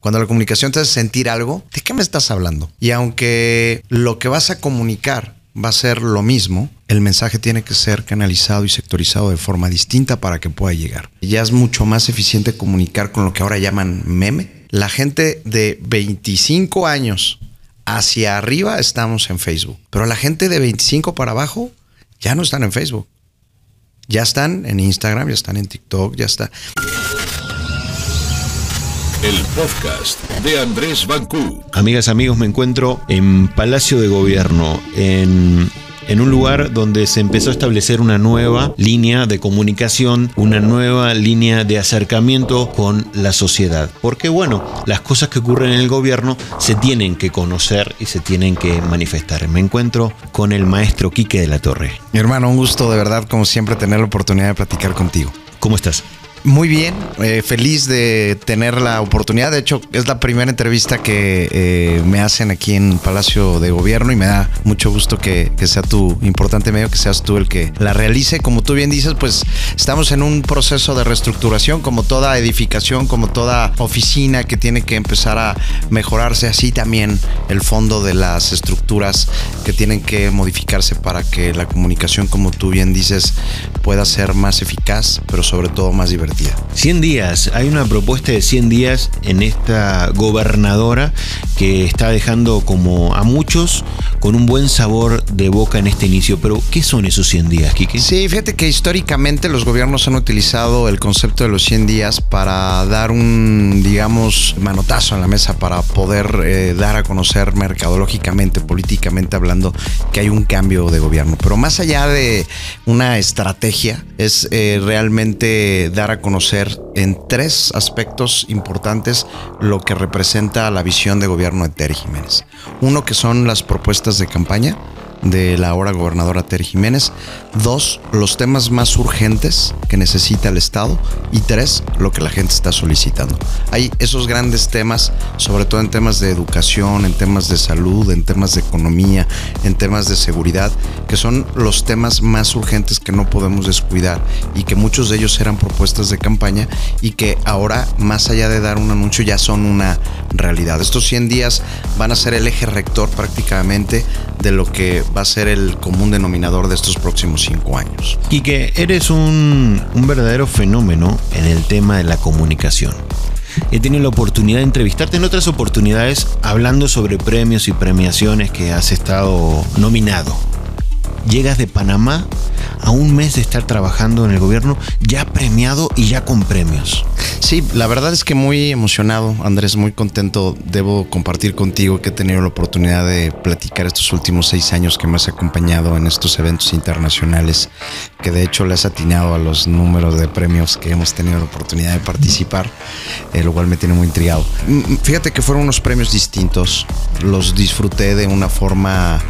Cuando la comunicación te hace sentir algo, ¿de qué me estás hablando? Y aunque lo que vas a comunicar va a ser lo mismo, el mensaje tiene que ser canalizado y sectorizado de forma distinta para que pueda llegar. Ya es mucho más eficiente comunicar con lo que ahora llaman meme. La gente de 25 años hacia arriba estamos en Facebook, pero la gente de 25 para abajo ya no están en Facebook. Ya están en Instagram, ya están en TikTok, ya está. El podcast de Andrés Bancú. Amigas, amigos, me encuentro en Palacio de Gobierno, en, en un lugar donde se empezó a establecer una nueva línea de comunicación, una nueva línea de acercamiento con la sociedad. Porque bueno, las cosas que ocurren en el gobierno se tienen que conocer y se tienen que manifestar. Me encuentro con el maestro Quique de la Torre. Mi hermano, un gusto de verdad, como siempre, tener la oportunidad de platicar contigo. ¿Cómo estás? Muy bien, eh, feliz de tener la oportunidad. De hecho, es la primera entrevista que eh, me hacen aquí en Palacio de Gobierno y me da mucho gusto que, que, sea tu importante medio, que seas tú el que la realice. Como tú bien dices, pues estamos en un proceso de reestructuración, como toda edificación, como toda oficina que tiene que empezar a mejorarse. Así también el fondo de las estructuras que tienen que modificarse para que la comunicación, como tú bien dices, pueda ser más eficaz, pero sobre todo más divertida. 100 días, hay una propuesta de 100 días en esta gobernadora que está dejando como a muchos con un buen sabor de boca en este inicio. Pero, ¿qué son esos 100 días, Kike? Sí, fíjate que históricamente los gobiernos han utilizado el concepto de los 100 días para dar un, digamos, manotazo en la mesa para poder eh, dar a conocer mercadológicamente, políticamente hablando, que hay un cambio de gobierno. Pero más allá de una estrategia, es eh, realmente dar a conocer en tres aspectos importantes lo que representa la visión de gobierno de Terry Jiménez. Uno que son las propuestas de campaña, de la ahora gobernadora Terry Jiménez. Dos, los temas más urgentes que necesita el Estado. Y tres, lo que la gente está solicitando. Hay esos grandes temas, sobre todo en temas de educación, en temas de salud, en temas de economía, en temas de seguridad, que son los temas más urgentes que no podemos descuidar y que muchos de ellos eran propuestas de campaña y que ahora, más allá de dar un anuncio, ya son una realidad. Estos 100 días van a ser el eje rector prácticamente de lo que va a ser el común denominador de estos próximos cinco años. Y que eres un, un verdadero fenómeno en el tema de la comunicación. He tenido la oportunidad de entrevistarte en otras oportunidades hablando sobre premios y premiaciones que has estado nominado. Llegas de Panamá a un mes de estar trabajando en el gobierno, ya premiado y ya con premios. Sí, la verdad es que muy emocionado, Andrés, muy contento. Debo compartir contigo que he tenido la oportunidad de platicar estos últimos seis años que me has acompañado en estos eventos internacionales, que de hecho le has atinado a los números de premios que hemos tenido la oportunidad de participar, eh, lo cual me tiene muy intrigado. Fíjate que fueron unos premios distintos, los disfruté de una forma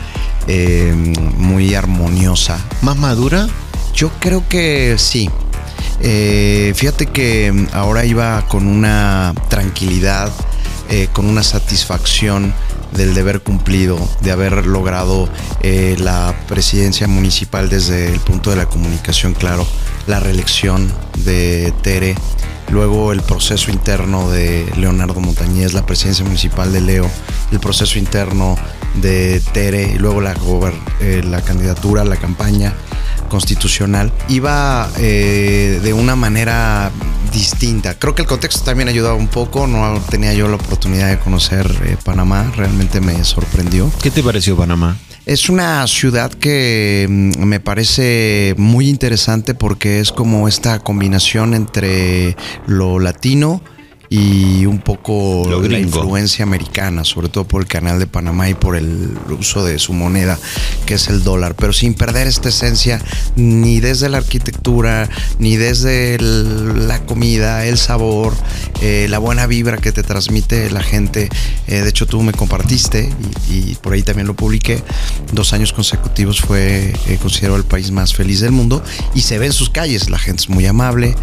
eh, muy armoniosa. ¿Más madura? Yo creo que sí. Eh, fíjate que ahora iba con una tranquilidad, eh, con una satisfacción del deber cumplido, de haber logrado eh, la presidencia municipal desde el punto de la comunicación, claro, la reelección de Tere, luego el proceso interno de Leonardo Montañez, la presidencia municipal de Leo, el proceso interno de Tere, y luego la, eh, la candidatura, la campaña constitucional, iba eh, de una manera distinta. Creo que el contexto también ayudaba un poco, no tenía yo la oportunidad de conocer eh, Panamá, realmente me sorprendió. ¿Qué te pareció Panamá? Es una ciudad que mm, me parece muy interesante porque es como esta combinación entre lo latino, y un poco la influencia americana, sobre todo por el canal de Panamá y por el uso de su moneda, que es el dólar, pero sin perder esta esencia ni desde la arquitectura, ni desde el, la comida, el sabor, eh, la buena vibra que te transmite la gente. Eh, de hecho, tú me compartiste y, y, por ahí también lo publiqué. Dos años consecutivos fue eh, considerado el país más feliz del mundo y se ve en sus calles. La gente es muy amable.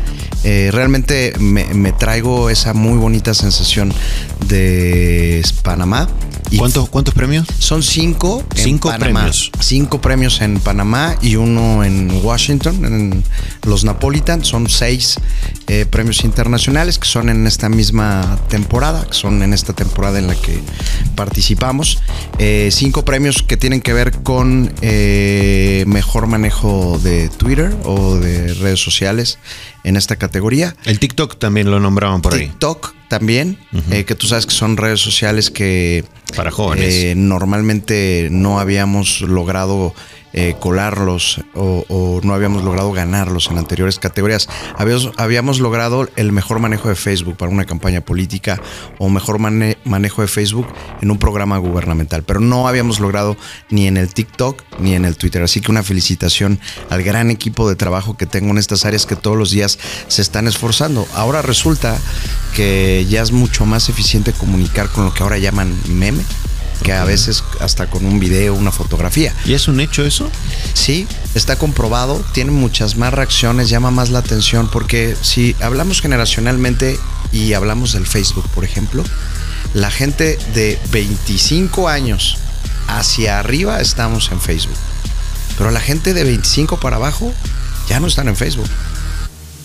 Eh, realmente me, me traigo esa muy bonita sensación de Panamá. Y ¿Cuántos, ¿Cuántos premios? Son cinco. Cinco en Panamá. premios. Cinco premios en Panamá y uno en Washington, en los Napolitan. Son seis eh, premios internacionales que son en esta misma temporada, que son en esta temporada en la que participamos. Eh, cinco premios que tienen que ver con eh, mejor manejo de Twitter o de redes sociales en esta categoría. El TikTok también lo nombraban por ahí. TikTok también, eh, que tú sabes que son redes sociales que Para jóvenes. eh, normalmente no habíamos logrado eh, colarlos o, no habíamos logrado ganarlos en anteriores categorías. Habíamos, habíamos logrado el mejor manejo de Facebook para una campaña política o mejor mane- manejo de Facebook en un programa gubernamental, pero no habíamos logrado ni en el TikTok ni en el Twitter. Así que una felicitación al gran equipo de trabajo que tengo en estas áreas que todos los días se están esforzando. Ahora resulta que ya es mucho más eficiente comunicar con lo que ahora llaman meme que a veces hasta con un video, una fotografía. ¿Y es un hecho eso? Sí, está comprobado, tiene muchas más reacciones, llama más la atención, porque si hablamos generacionalmente y hablamos del Facebook, por ejemplo, la gente de 25 años hacia arriba estamos en Facebook, pero la gente de 25 para abajo ya no están en Facebook.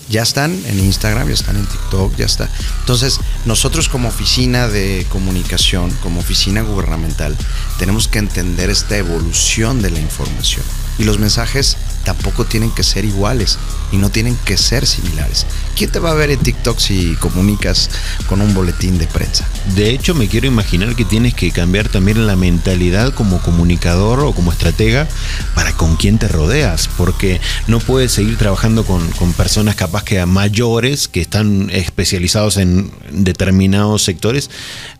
Ya están en Instagram, ya están en TikTok, ya está. Entonces, nosotros como oficina de comunicación, como oficina gubernamental, tenemos que entender esta evolución de la información. Y los mensajes tampoco tienen que ser iguales y no tienen que ser similares. ¿Quién te va a ver en TikTok si comunicas con un boletín de prensa? De hecho, me quiero imaginar que tienes que cambiar también la mentalidad como comunicador o como estratega para con quién te rodeas, porque no puedes seguir trabajando con, con personas capaz que mayores, que están especializados en determinados sectores,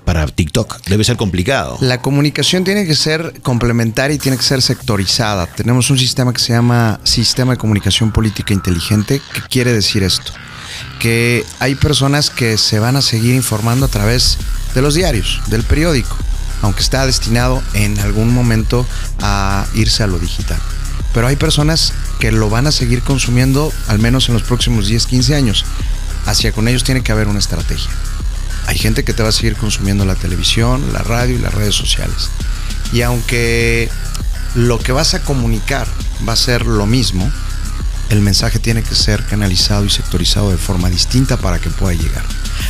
para TikTok. Debe ser complicado. La comunicación tiene que ser complementaria y tiene que ser sectorizada. Tenemos un sistema que se llama Sistema de Comunicación Política Inteligente. ¿Qué quiere decir esto? Que hay personas que se van a seguir informando a través de los diarios, del periódico, aunque está destinado en algún momento a irse a lo digital. Pero hay personas que lo van a seguir consumiendo al menos en los próximos 10, 15 años. Hacia con ellos tiene que haber una estrategia. Hay gente que te va a seguir consumiendo la televisión, la radio y las redes sociales. Y aunque lo que vas a comunicar va a ser lo mismo, el mensaje tiene que ser canalizado y sectorizado de forma distinta para que pueda llegar.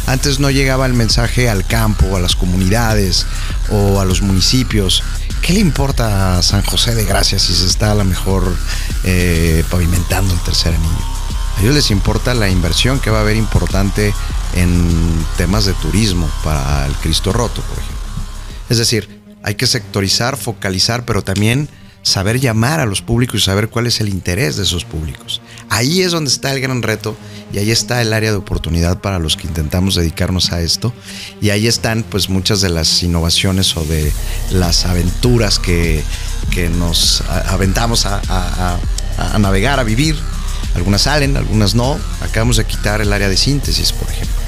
Antes no llegaba el mensaje al campo, a las comunidades o a los municipios. ¿Qué le importa a San José de Gracia si se está a lo mejor eh, pavimentando el tercer anillo? A ellos les importa la inversión que va a haber importante en temas de turismo para el Cristo Roto, por ejemplo. Es decir, hay que sectorizar, focalizar, pero también saber llamar a los públicos y saber cuál es el interés de esos públicos. Ahí es donde está el gran reto y ahí está el área de oportunidad para los que intentamos dedicarnos a esto y ahí están pues muchas de las innovaciones o de las aventuras que, que nos aventamos a- a- a navegar, a vivir. Algunas salen, algunas no. Acabamos de quitar el área de síntesis, por ejemplo.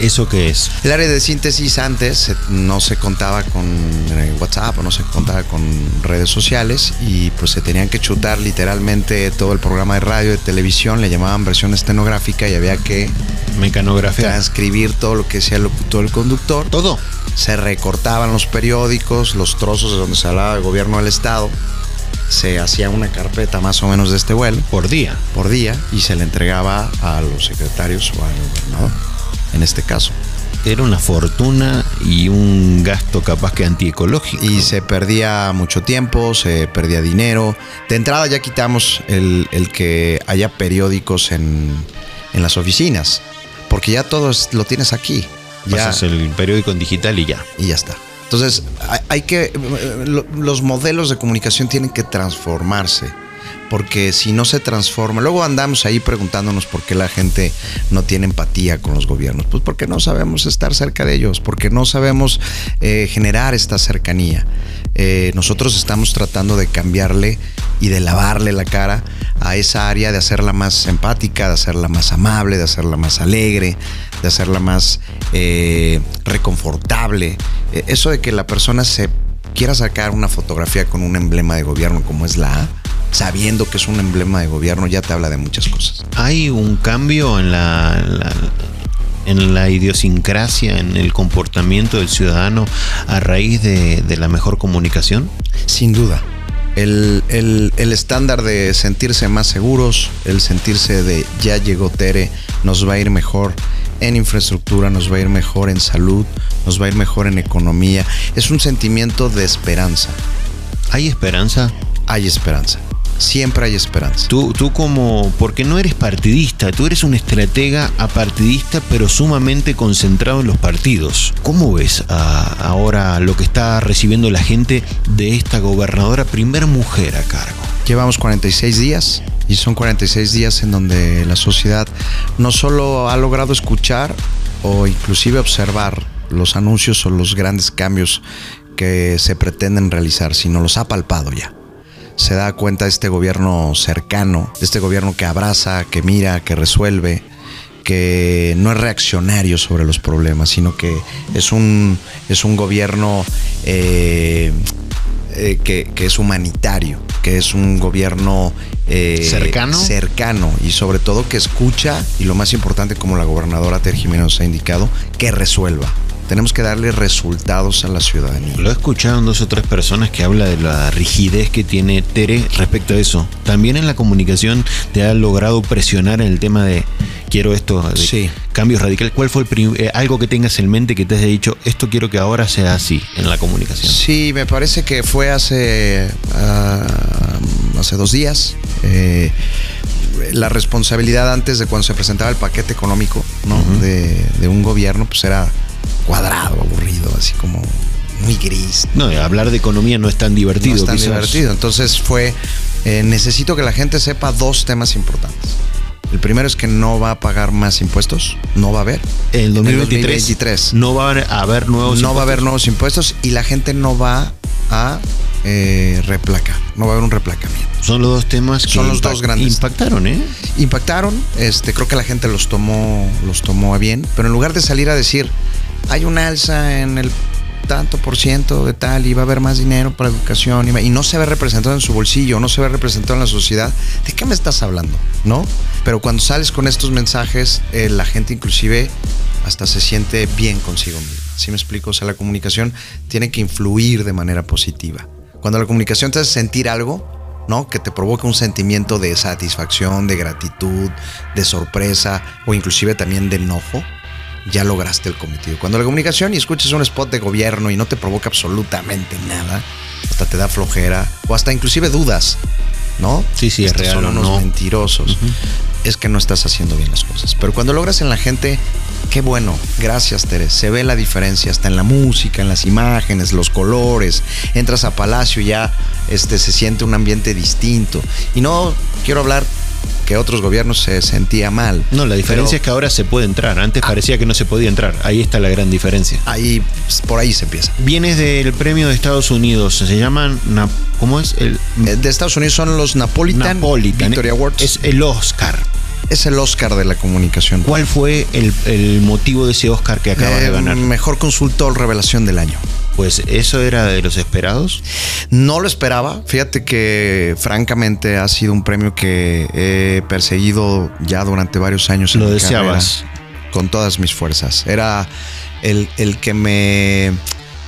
¿Eso qué es? El área de síntesis antes eh, no se contaba con eh, WhatsApp o no se contaba con redes sociales y pues se tenían que chutar literalmente todo el programa de radio, de televisión, le llamaban versión estenográfica y había que Mecanografía. transcribir todo lo que decía el locutor, el conductor. Todo. Se recortaban los periódicos, los trozos de donde se hablaba del gobierno del estado. Se hacía una carpeta más o menos de este vuelo Por día. por día y se le entregaba a los secretarios o al gobernador, en este caso. Era una fortuna y un gasto capaz que antiecológico. Y se perdía mucho tiempo, se perdía dinero. De entrada ya quitamos el, el que haya periódicos en, en las oficinas, porque ya todo es- lo tienes aquí. Ya, Pasas el periódico en digital y ya. y ya está. Entonces, hay, hay que. eh, lo- Los modelos de comunicación tienen que transformarse. Porque si no se transforma, luego andamos ahí preguntándonos por qué la gente no tiene empatía con los gobiernos. Pues porque no sabemos estar cerca de ellos, porque no sabemos eh, generar esta cercanía. Eh, nosotros estamos tratando de cambiarle y de lavarle la cara a esa área, de hacerla más empática, de hacerla más amable, de hacerla más alegre, de hacerla más eh, reconfortable. Eso de que la persona se quiera sacar una fotografía con un emblema de gobierno como es la A, sabiendo que es un emblema de gobierno, ya te habla de muchas cosas. ¿Hay un cambio en la, la- en la idiosincrasia, en el comportamiento del ciudadano a raíz de, de la mejor comunicación? Sin duda. El, el, el, estándar de sentirse más seguros, el sentirse de ya llegó Tere, nos va a ir mejor en infraestructura, nos va a ir mejor en salud, nos va a ir mejor en economía. Es un sentimiento de esperanza. ¿Hay esperanza? Hay esperanza. Siempre hay esperanza. Tú, tú como, porque no eres partidista, tú eres un estratega apartidista, pero sumamente concentrado en los partidos. ¿Cómo ves ahora lo que está recibiendo la gente de esta gobernadora, primer mujer a cargo? Llevamos 46 días y son 46 días en donde la sociedad no solo ha logrado escuchar o inclusive observar los anuncios o los grandes cambios que se pretenden realizar, sino los ha palpado ya se da cuenta de este gobierno cercano, de este gobierno que abraza, que mira, que resuelve, que no es reaccionario sobre los problemas, sino que es un, es un gobierno eh, eh, que, es humanitario, que es un gobierno eh, cercano. cercano y sobre todo que escucha y lo más importante como la gobernadora Ter Jiménez ha indicado, que resuelva. Tenemos que darle resultados a la ciudadanía. Lo he escuchado en dos o tres personas que habla de la rigidez que tiene Tere respecto a eso. También en la comunicación te ha logrado presionar en el tema de quiero esto, de cambios radicales. ¿Cuál fue el eh, algo que tengas en mente que te haya dicho esto quiero que ahora sea así en la comunicación? Sí, me parece que fue hace ah, hace dos días. Eh, la responsabilidad antes de cuando se presentaba el paquete económico de, de un gobierno, pues era cuadrado, aburrido, así como muy gris. No, hablar de economía no es tan divertido. No es tan divertido. Entonces fue, eh, necesito que la gente sepa dos temas importantes. El primero es que no va a pagar más impuestos, no va a haber. En el 2023, no va a haber nuevos No va a haber nuevos impuestos y la gente no va a eh, replacar, no va a haber un replacamiento. Son los dos temas que son los dos grandes. Impactaron, ¿eh? Impactaron, este, creo que la gente los tomó, los tomó a bien, pero en lugar de salir a decir, hay una alza en el tanto por ciento de tal y va a haber más dinero para educación y, no se ve representado en su bolsillo, no se ve representado en la sociedad, ¿de qué me estás hablando? ¿No? Pero cuando sales con estos mensajes, eh, la gente inclusive hasta se siente bien consigo misma. ¿Sí me explico? O sea, la comunicación tiene que influir de manera positiva. Cuando la comunicación te hace sentir algo, ¿no? Que te provoca un sentimiento de satisfacción, de gratitud, de sorpresa o inclusive también de enojo, ya lograste el cometido. Cuando la comunicación y escuchas un spot de gobierno y no te provoca absolutamente nada, hasta te da flojera o hasta inclusive dudas, ¿no? Sí, sí, es real. Son unos mentirosos. Es que no estás haciendo bien las cosas. Pero cuando logras en la gente, qué bueno. Gracias, Tere. Se ve la diferencia hasta en la música, en las imágenes, los colores. Entras a Palacio y ya este, se siente un ambiente distinto. Y no quiero hablar que otros gobiernos se sentía mal. No, la diferencia es que ahora se puede entrar. Antes ah. parecía que no se podía entrar. Ahí está la gran diferencia. Ahí, por ahí se empieza. Vienes del premio de Estados Unidos. Se llaman, ¿cómo es? El, eh, de Estados Unidos son los Napolitan, Napolitan Victory Awards. Es el Oscar. Es el Oscar de la comunicación. ¿Cuál fue el, motivo de ese Oscar que acabas de eh, ganar? Mejor consultor revelación del año. Pues eso era de los esperados. No lo esperaba. Fíjate que francamente ha sido un premio que he perseguido ya durante varios años. Lo deseabas. con todas mis fuerzas. Era el, el que me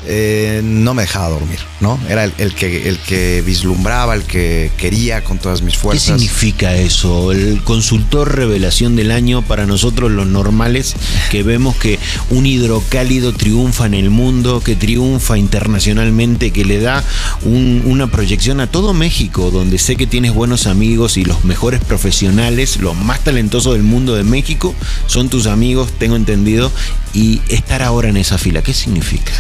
eh, no me dejaba dormir, ¿no? Era el, que, el que vislumbraba, el que quería con todas mis fuerzas. ¿Qué significa eso? El consultor revelación del año para nosotros los normales que vemos que un hidrocálido triunfa en el mundo, que triunfa internacionalmente, que le da una proyección a todo México, donde sé que tienes buenos amigos y los mejores profesionales, los más talentosos del mundo de México, son tus amigos, tengo entendido, y estar ahora en esa fila, ¿qué significa?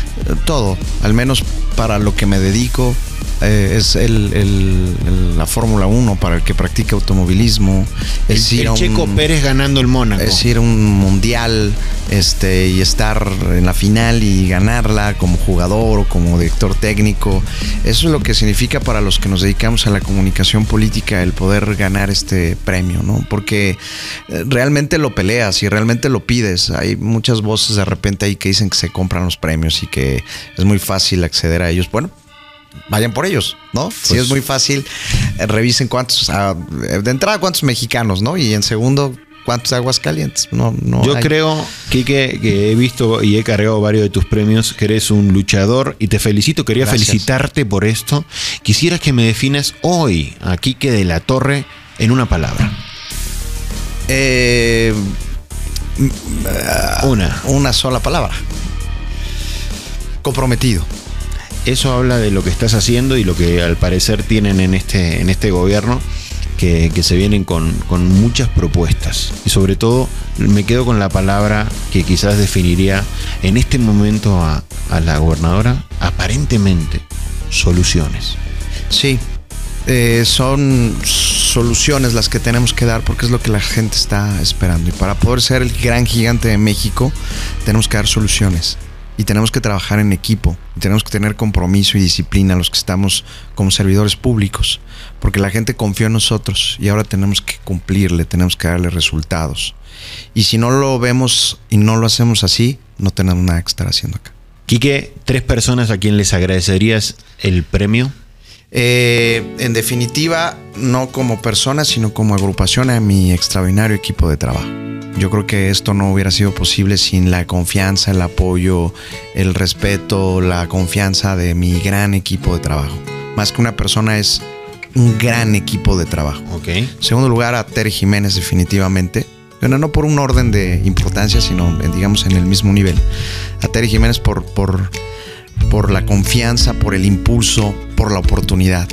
Todo, al menos para lo que me dedico, eh, es el, la Fórmula 1 para el que practica automovilismo. Es el, ir Checo Pérez ganando el Mónaco. Es ir a un mundial este, y estar en la final y ganarla como jugador o como director técnico. Eso es lo que significa para los que nos dedicamos a la comunicación política el poder ganar este premio, ¿no? Porque eh, realmente lo peleas y realmente lo pides. Hay muchas voces de repente ahí que dicen que se compran los premios y que es muy fácil acceder a ellos. Bueno, vayan por ellos, ¿no? si pues es muy fácil, eh, revisen cuántos, ah, de entrada cuántos mexicanos, ¿no? Y en segundo, cuántos aguas calientes. No, no Yo hay. creo, Kike, que he visto y he cargado varios de tus premios, que eres un luchador y te felicito. Quería Gracias. felicitarte por esto. Quisiera que me definas hoy a Kike de la Torre en una palabra. Eh, Una. una sola palabra. Comprometido. Eso habla de lo que estás haciendo y lo que al parecer tienen en este, en este gobierno, que, que se vienen con, con muchas propuestas. Y sobre todo me quedo con la palabra que quizás definiría en este momento a, a la gobernadora, aparentemente, soluciones. Sí, eh, son soluciones las que tenemos que dar porque es lo que la gente está esperando. Y para poder ser el gran gigante de México, tenemos que dar soluciones. Y tenemos que trabajar en equipo. Y tenemos que tener compromiso y disciplina los que estamos como servidores públicos. Porque la gente confió en nosotros y ahora tenemos que cumplirle, tenemos que darle resultados. Y si no lo vemos y no lo hacemos así, no tenemos nada que estar haciendo acá. Quique, tres personas a quien les agradecerías el premio. Eh, en definitiva, no como persona, sino como agrupación a mi extraordinario equipo de trabajo. Yo creo que esto no hubiera sido posible sin la confianza, el apoyo, el respeto, la confianza de mi gran equipo de trabajo. Más que una persona es un gran equipo de trabajo. Ok. En segundo lugar, a Tere Jiménez definitivamente. Bueno, no por un orden de importancia, sino digamos en el mismo nivel. A Tere Jiménez por, por, por la confianza, por el impulso, por la oportunidad.